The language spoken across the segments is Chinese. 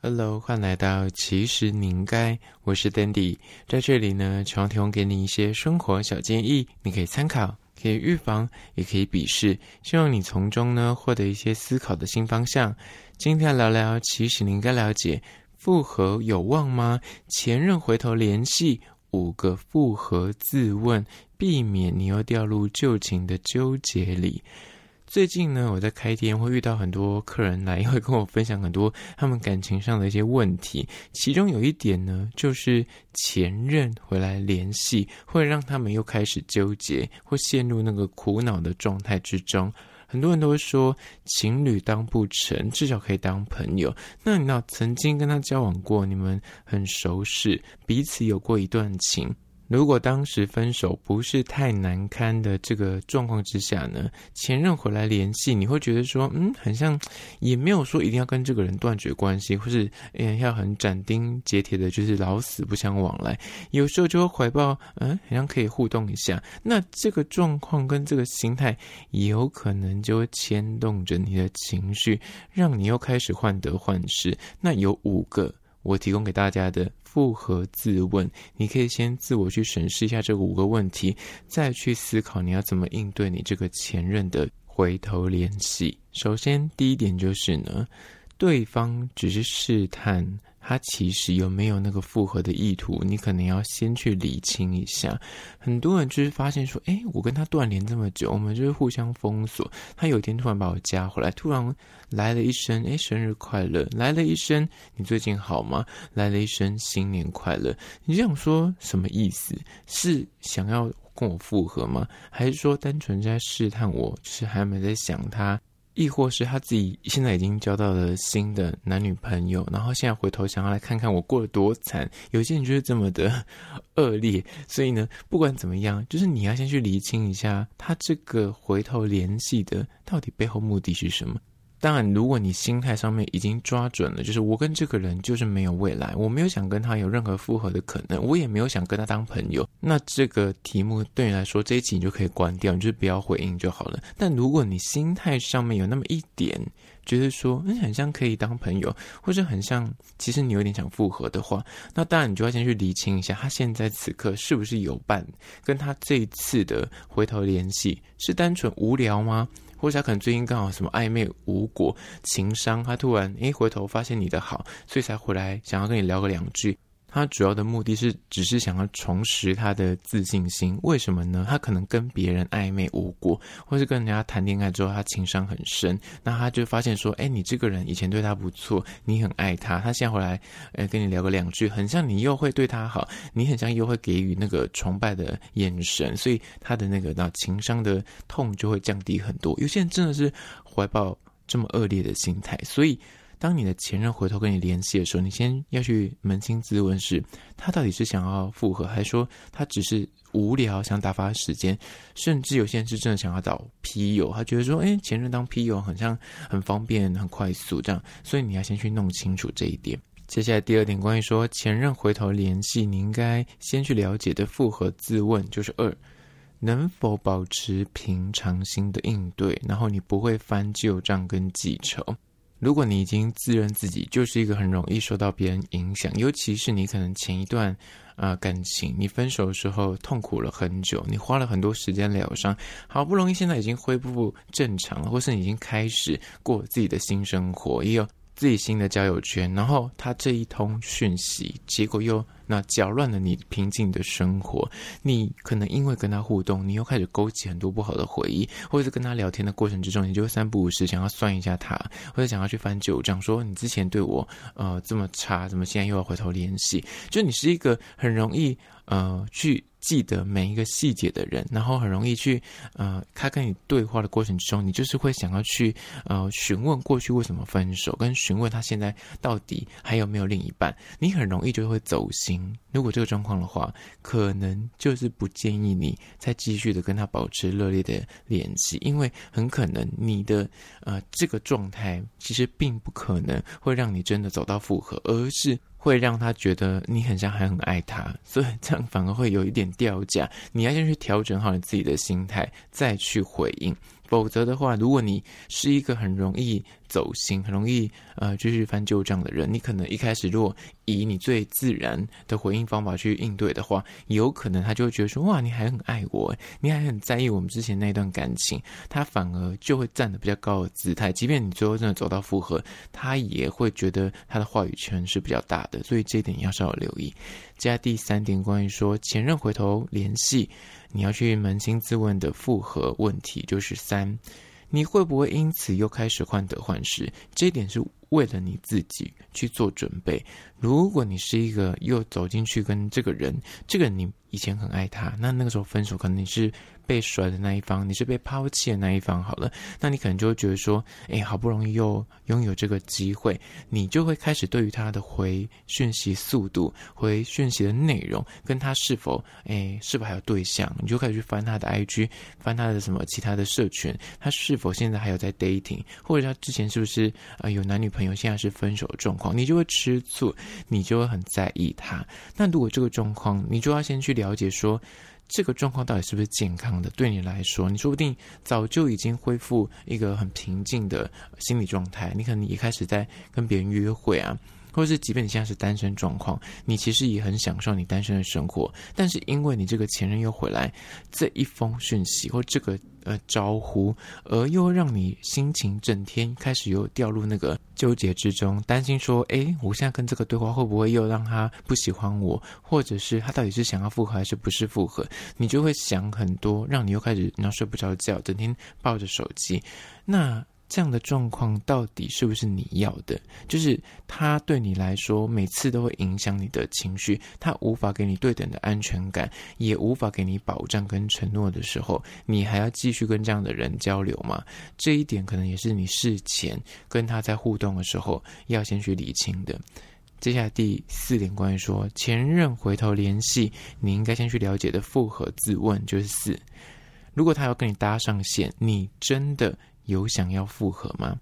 Hello，欢迎来到其实你应该，我是 Dandy，在这里呢，希望提供给你一些生活小建议，你可以参考，可以预防，也可以鄙视，希望你从中呢获得一些思考的新方向。今天聊聊，其实你应该了解，复合有望吗？前任回头联系，五个复合自问，避免你又掉入旧情的纠结里。最近呢，我在开店会遇到很多客人来，会跟我分享很多他们感情上的一些问题。其中有一点呢，就是前任回来联系，会让他们又开始纠结，或陷入那个苦恼的状态之中。很多人都会说，情侣当不成，至少可以当朋友。那你那曾经跟他交往过，你们很熟识，彼此有过一段情。如果当时分手不是太难堪的这个状况之下呢，前任回来联系，你会觉得说，嗯，很像也没有说一定要跟这个人断绝关系，或是嗯要很斩钉截铁的，就是老死不相往来。有时候就会怀抱，嗯，好像可以互动一下。那这个状况跟这个心态，有可能就会牵动着你的情绪，让你又开始患得患失。那有五个我提供给大家的。复合自问，你可以先自我去审视一下这五个问题，再去思考你要怎么应对你这个前任的回头联系。首先，第一点就是呢，对方只是试探。他其实有没有那个复合的意图？你可能要先去理清一下。很多人就是发现说，诶，我跟他断联这么久，我们就是互相封锁。他有一天突然把我加回来，突然来了一声，诶，生日快乐！来了一声，你最近好吗？来了一声，新年快乐！你这样说什么意思？是想要跟我复合吗？还是说单纯在试探我？是还没在想他？亦或是他自己现在已经交到了新的男女朋友，然后现在回头想要来看看我过得多惨。有些人就是这么的 恶劣，所以呢，不管怎么样，就是你要先去厘清一下，他这个回头联系的到底背后目的是什么。当然，如果你心态上面已经抓准了，就是我跟这个人就是没有未来，我没有想跟他有任何复合的可能，我也没有想跟他当朋友，那这个题目对你来说，这一集你就可以关掉，你就是不要回应就好了。但如果你心态上面有那么一点觉得说，嗯，很像可以当朋友，或者很像其实你有点想复合的话，那当然你就要先去厘清一下，他现在此刻是不是有伴，跟他这一次的回头联系是单纯无聊吗？或者他可能最近刚好什么暧昧无果，情伤，他突然诶回头发现你的好，所以才回来想要跟你聊个两句。他主要的目的是，只是想要重拾他的自信心。为什么呢？他可能跟别人暧昧无果，或是跟人家谈恋爱之后，他情商很深。那他就发现说，哎，你这个人以前对他不错，你很爱他。他现在回来，哎，跟你聊个两句，很像你又会对他好，你很像又会给予那个崇拜的眼神，所以他的那个那情商的痛就会降低很多。有些人真的是怀抱这么恶劣的心态，所以。当你的前任回头跟你联系的时候，你先要去扪心自问是：他到底是想要复合，还是说他只是无聊想打发时间？甚至有些人是真的想要找批友，他觉得说：“诶，前任当批友好像很方便、很快速这样。”所以你要先去弄清楚这一点。接下来第二点，关于说前任回头联系，你应该先去了解的复合自问就是二：能否保持平常心的应对，然后你不会翻旧账跟记仇。如果你已经自认自己就是一个很容易受到别人影响，尤其是你可能前一段啊、感情，你分手的时候痛苦了很久，你花了很多时间疗伤，好不容易现在已经恢复正常了，或是已经开始过自己的新生活，也有自己新的交友圈，然后他这一通讯息，结果又。那搅乱了你平静的生活，你可能因为跟他互动，你又开始勾起很多不好的回忆，或者是跟他聊天的过程之中，你就会三不五时想要算一下他，或者想要去翻旧账，说你之前对我呃这么差，怎么现在又要回头联系？就你是一个很容易 呃去。记得每一个细节的人，然后很容易去，呃，他跟你对话的过程之中，你就是会想要去，呃，询问过去为什么分手，跟询问他现在到底还有没有另一半，你很容易就会走心。如果这个状况的话，可能就是不建议你再继续的跟他保持热烈的联系，因为很可能你的，呃，这个状态其实并不可能会让你真的走到复合，而是。会让他觉得你很像还很爱他，所以这样反而会有一点掉价。你要先去调整好你自己的心态，再去回应。否则的话，如果你是一个很容易走心、很容易呃继续翻旧账的人，你可能一开始如果以你最自然的回应方法去应对的话，有可能他就会觉得说：哇，你还很爱我，你还很在意我们之前那段感情，他反而就会站得比较高的姿态。即便你最后真的走到复合，他也会觉得他的话语权是比较大的。所以这一点要稍微留意。接下第三点，关于说前任回头联系。你要去扪心自问的复合问题就是三，你会不会因此又开始患得患失？这一点是为了你自己去做准备。如果你是一个又走进去跟这个人，这个人你以前很爱他，那那个时候分手，可能你是被甩的那一方，你是被抛弃的那一方。好了，那你可能就会觉得说，哎，好不容易又拥有这个机会，你就会开始对于他的回讯息速度、回讯息的内容，跟他是否，哎，是否还有对象，你就开始去翻他的 IG，翻他的什么其他的社群，他是否现在还有在 dating，或者他之前是不是、呃、有男女朋友，现在是分手的状况，你就会吃醋。你就会很在意他。那如果这个状况，你就要先去了解说，这个状况到底是不是健康的？对你来说，你说不定早就已经恢复一个很平静的心理状态。你可能一开始在跟别人约会啊。或是，即便你现在是单身状况，你其实也很享受你单身的生活。但是，因为你这个前任又回来这一封讯息或这个呃招呼，而又让你心情整天开始又掉入那个纠结之中，担心说：诶，我现在跟这个对话会不会又让他不喜欢我？或者是他到底是想要复合还是不是复合？你就会想很多，让你又开始然后睡不着觉，整天抱着手机。那。这样的状况到底是不是你要的？就是他对你来说，每次都会影响你的情绪，他无法给你对等的安全感，也无法给你保障跟承诺的时候，你还要继续跟这样的人交流吗？这一点可能也是你事前跟他在互动的时候要先去理清的。接下来第四点，关于说前任回头联系，你应该先去了解的复合自问就是四：如果他要跟你搭上线，你真的有想要复合吗？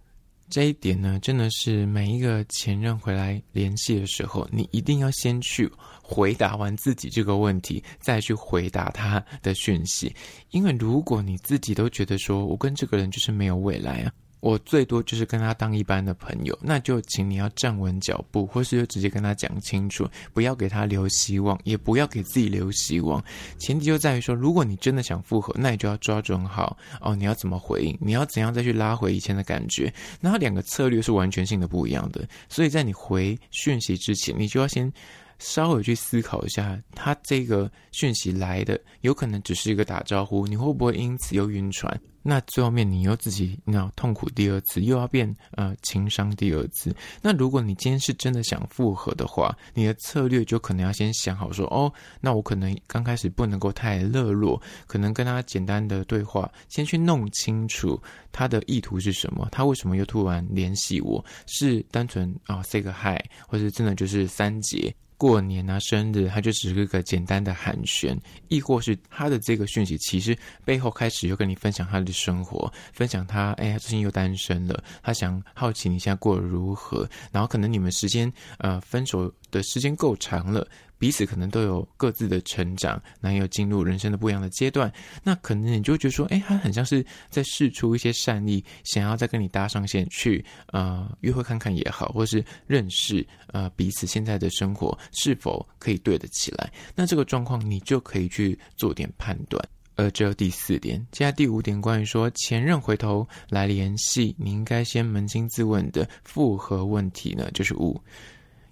这一点呢，真的是每一个前任回来联系的时候，你一定要先去回答完自己这个问题，再去回答他的讯息。因为如果你自己都觉得说我跟这个人就是没有未来啊。我最多就是跟他当一般的朋友，那就请你要站稳脚步，或是就直接跟他讲清楚，不要给他留希望，也不要给自己留希望。前提就在于说，如果你真的想复合，那你就要抓准好哦，你要怎么回应，你要怎样再去拉回以前的感觉。那两个策略是完全性的不一样的，所以在你回讯息之前，你就要先。稍微去思考一下，他这个讯息来的有可能只是一个打招呼，你会不会因此又晕船？那最后面你又自己那痛苦第二次，又要变呃情伤第二次。那如果你今天是真的想复合的话，你的策略就可能要先想好说，哦，那我可能刚开始不能够太热络，可能跟他简单的对话，先去弄清楚他的意图是什么，他为什么又突然联系我？是单纯啊、say 个 hi，或者真的就是三节。过年啊，生日，他就只是一个简单的寒暄，亦或是他的这个讯息，其实背后开始又跟你分享他的生活，分享他，哎，他最近又单身了，他想好奇你现在过得如何，然后可能你们时间，呃，分手的时间够长了。彼此可能都有各自的成长，男友进入人生的不一样的阶段，那可能你就觉得说，哎，他很像是在试出一些善意，想要再跟你搭上线去，呃，约会看看也好，或是认识呃彼此现在的生活是否可以对得起来。那这个状况你就可以去做点判断。呃，这第四点，接下来第五点，关于说前任回头来联系，你应该先扪心自问的复合问题呢，就是五。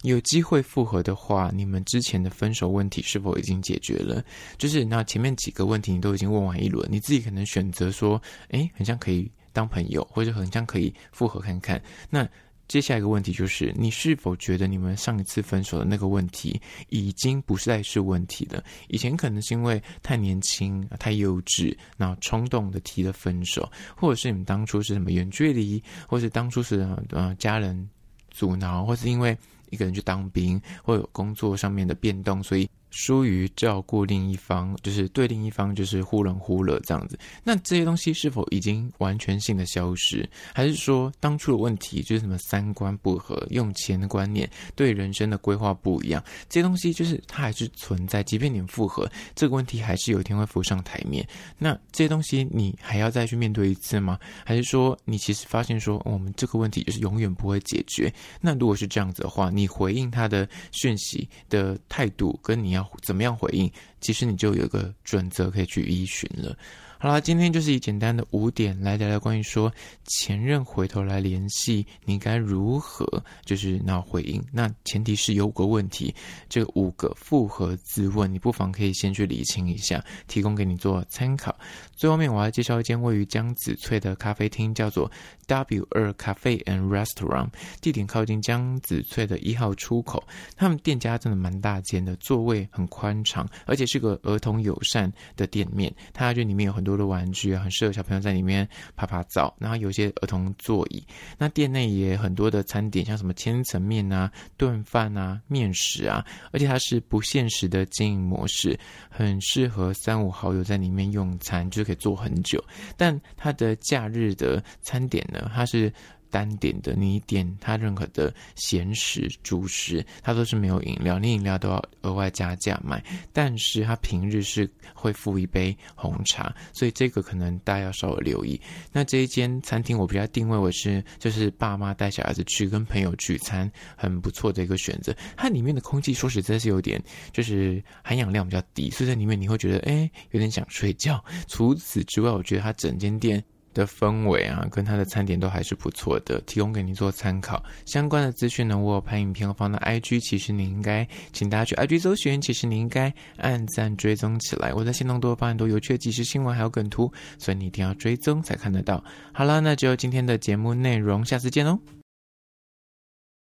有机会复合的话，你们之前的分手问题是否已经解决了？就是那前面几个问题你都已经问完一轮，你自己可能选择说，诶，很像可以当朋友，或者很像可以复合看看。那接下来一个问题就是，你是否觉得你们上一次分手的那个问题已经不再是问题了？以前可能是因为太年轻、太幼稚，然后冲动的提了分手，或者是你们当初是什么远距离，或是当初是呃家人阻挠，或是因为。一个人去当兵，会有工作上面的变动，所以疏于照顾另一方，就是对另一方就是忽冷忽热这样子。那这些东西是否已经完全性的消失，还是说当初的问题就是什么三观不合、用钱的观念、对人生的规划不一样？这些东西就是它还是存在，即便你们复合，这个问题还是有一天会浮上台面。那这些东西你还要再去面对一次吗？还是说你其实发现说我们这个问题就是永远不会解决？那如果是这样子的话，你回应他的讯息的态度跟你要怎么样回应，其实你就有个准则可以去依循了。好啦，今天就是以简单的五点来聊聊关于说前任回头来联系，你该如何就是那回应。那前提是有五个问题，这五个复合自问，你不妨可以先去理清一下，提供给你做参考。最后面我要介绍一间位于江子翠的咖啡厅，叫做 W 二 Cafe and Restaurant，地点靠近江子翠的一号出口。他们店家真的蛮大间的，座位很宽敞，而且是个儿童友善的店面。它这里面有很多。的玩具，很适合小朋友在里面拍拍照。然后有一些儿童座椅，那店内也很多的餐点，像什么千层面啊、炖饭啊、面食啊，而且它是不限时的经营模式，很适合三五好友在里面用餐，就是可以坐很久。但它的假日的餐点呢，它是。单点的，你点它任何的咸食、主食，它都是没有饮料，你饮料都要额外加价买。但是它平日是会付一杯红茶，所以这个可能大家要稍微留意。那这一间餐厅我比较定位为是，就是爸妈带小孩子去跟朋友聚餐，很不错的一个选择。它里面的空气说实在是有点，就是含氧量比较低，所以在里面你会觉得哎有点想睡觉。除此之外，我觉得它整间店。的氛围啊，跟它的餐点都还是不错的，提供给您做参考。相关的资讯呢，我有拍影片放到 IG，其实你应该请大家去 IG 搜寻，其实你应该按赞追踪起来。我在新东多发很多有趣的即时新闻，还有梗图，所以你一定要追踪才看得到。好了，那就今天的节目内容，下次见喽。